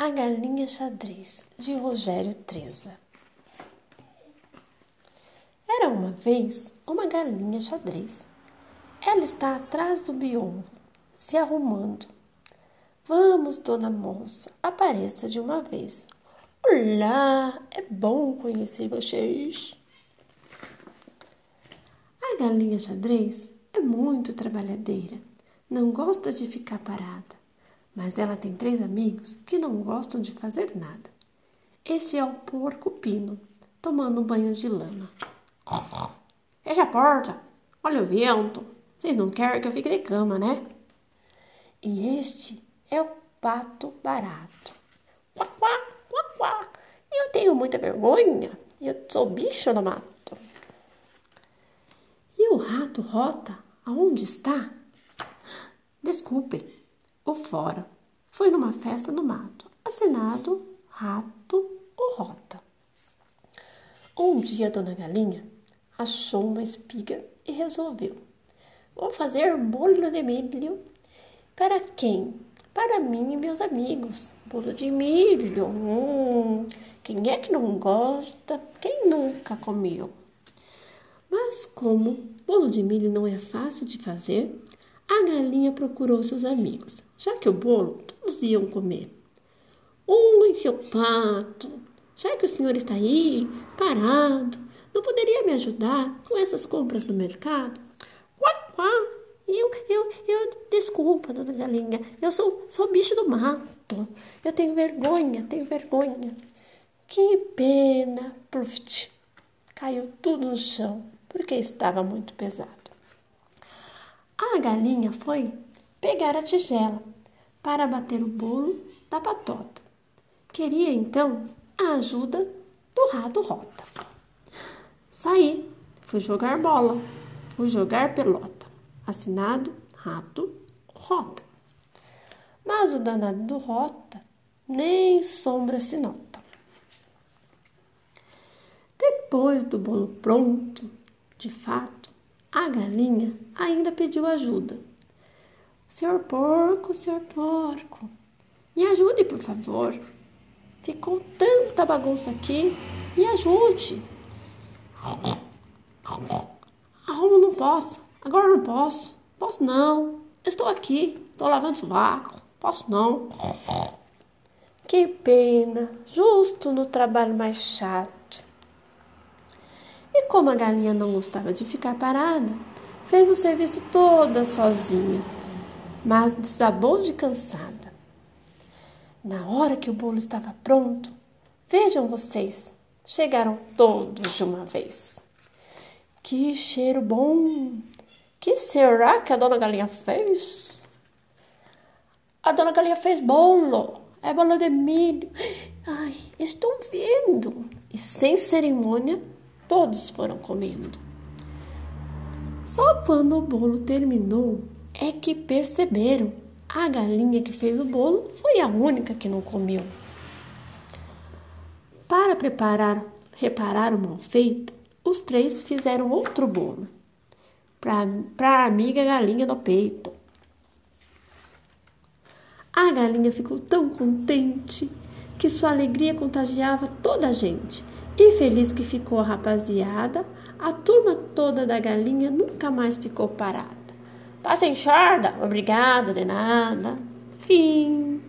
A Galinha Xadrez, de Rogério Treza. Era uma vez uma galinha xadrez. Ela está atrás do biombo, se arrumando. Vamos, dona moça, apareça de uma vez. Olá, é bom conhecer vocês. A galinha xadrez é muito trabalhadeira, não gosta de ficar parada mas ela tem três amigos que não gostam de fazer nada. Este é o porco pino, tomando um banho de lama. Fecha a porta! Olha o vento! Vocês não querem que eu fique de cama, né? E este é o pato barato. Quá, quá, quá, quá. Eu tenho muita vergonha. Eu sou bicho no mato. E o rato rota, aonde está? Desculpe, ou fora. Foi numa festa no mato, assinado Rato ou Rota. Um dia, Dona Galinha achou uma espiga e resolveu: Vou fazer bolo de milho. Para quem? Para mim e meus amigos. Bolo de milho. Hum, quem é que não gosta? Quem nunca comeu? Mas como bolo de milho não é fácil de fazer, a galinha procurou seus amigos, já que o bolo todos iam comer. Oi, seu pato, já que o senhor está aí, parado, não poderia me ajudar com essas compras no mercado? Quá, quá. Eu, eu, eu, desculpa, dona galinha, eu sou, sou bicho do mato. Eu tenho vergonha, tenho vergonha. Que pena, Pluft. Caiu tudo no chão, porque estava muito pesado. A galinha foi pegar a tigela para bater o bolo da patota. Queria então a ajuda do rato rota. Saí, fui jogar bola, fui jogar pelota. Assinado Rato Rota. Mas o danado do Rota nem sombra se nota. Depois do bolo pronto, de fato, a galinha ainda pediu ajuda. Senhor porco, senhor porco, me ajude, por favor. Ficou tanta bagunça aqui, me ajude. Arrumo, não posso, agora não posso, posso não. Estou aqui, estou lavando sovaco, posso não. Que pena, justo no trabalho mais chato. E como a galinha não gostava de ficar parada, fez o serviço toda sozinha, mas desabou de cansada. Na hora que o bolo estava pronto, vejam vocês, chegaram todos de uma vez. Que cheiro bom! Que será que a dona galinha fez? A dona galinha fez bolo, é bolo de milho. Ai, estou vendo! E sem cerimônia, Todos foram comendo. Só quando o bolo terminou é que perceberam a galinha que fez o bolo foi a única que não comeu. Para preparar, reparar o mal feito, os três fizeram outro bolo para a amiga galinha do peito. A galinha ficou tão contente que sua alegria contagiava toda a gente e feliz que ficou a rapaziada, a turma toda da galinha nunca mais ficou parada. Passa enxarda, obrigado, de nada. Fim.